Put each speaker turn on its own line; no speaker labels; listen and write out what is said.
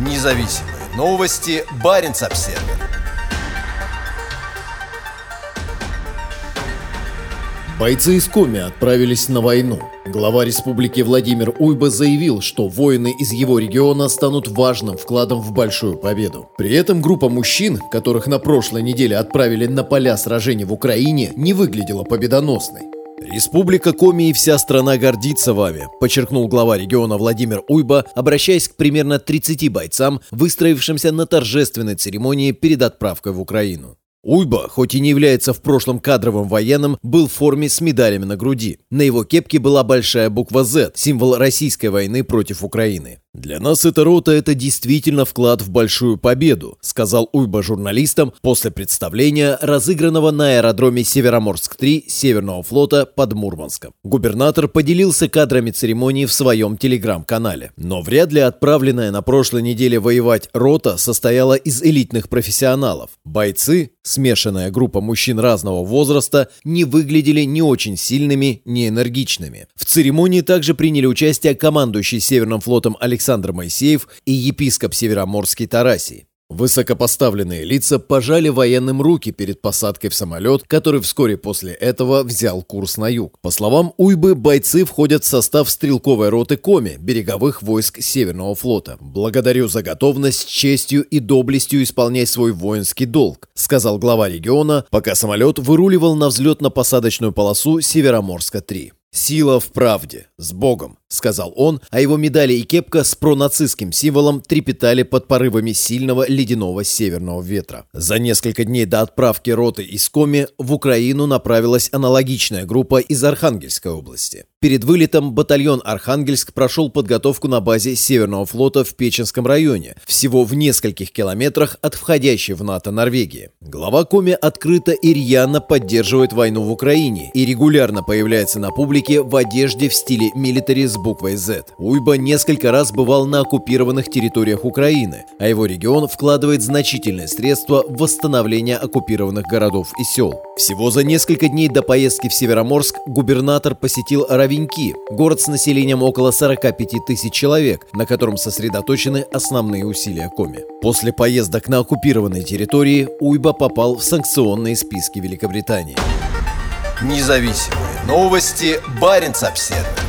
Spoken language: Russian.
Независимые новости. Барин обсерва
Бойцы из Коми отправились на войну. Глава республики Владимир Уйба заявил, что воины из его региона станут важным вкладом в большую победу. При этом группа мужчин, которых на прошлой неделе отправили на поля сражений в Украине, не выглядела победоносной.
«Республика Коми и вся страна гордится вами», – подчеркнул глава региона Владимир Уйба, обращаясь к примерно 30 бойцам, выстроившимся на торжественной церемонии перед отправкой в Украину. Уйба, хоть и не является в прошлом кадровым военным, был в форме с медалями на груди. На его кепке была большая буква «Z», символ российской войны против Украины. «Для нас эта рота – это действительно вклад в большую победу», – сказал Уйба журналистам после представления, разыгранного на аэродроме Североморск-3 Северного флота под Мурманском. Губернатор поделился кадрами церемонии в своем телеграм-канале. Но вряд ли отправленная на прошлой неделе воевать рота состояла из элитных профессионалов. Бойцы, смешанная группа мужчин разного возраста, не выглядели ни очень сильными, ни энергичными. В церемонии также приняли участие командующий Северным флотом Александр Александр Моисеев и епископ Североморский Тарасий. Высокопоставленные лица пожали военным руки перед посадкой в самолет, который вскоре после этого взял курс на юг. По словам Уйбы, бойцы входят в состав стрелковой роты Коми, береговых войск Северного флота. «Благодарю за готовность, честью и доблестью исполнять свой воинский долг», сказал глава региона, пока самолет выруливал на взлетно-посадочную полосу Североморска-3. «Сила в правде. С Богом», — сказал он, а его медали и кепка с пронацистским символом трепетали под порывами сильного ледяного северного ветра. За несколько дней до отправки роты из Коми в Украину направилась аналогичная группа из Архангельской области. Перед вылетом батальон «Архангельск» прошел подготовку на базе Северного флота в Печенском районе, всего в нескольких километрах от входящей в НАТО Норвегии. Глава Коми открыто и рьяно поддерживает войну в Украине и регулярно появляется на публике в одежде в стиле милитари с буквой Z. Уйба несколько раз бывал на оккупированных территориях Украины, а его регион вкладывает значительные средства в восстановление оккупированных городов и сел. Всего за несколько дней до поездки в Североморск губернатор посетил Равеньки, город с населением около 45 тысяч человек, на котором сосредоточены основные усилия Коми. После поездок на оккупированной территории Уйба попал в санкционные списки Великобритании.
Независимые новости. Барин обседный.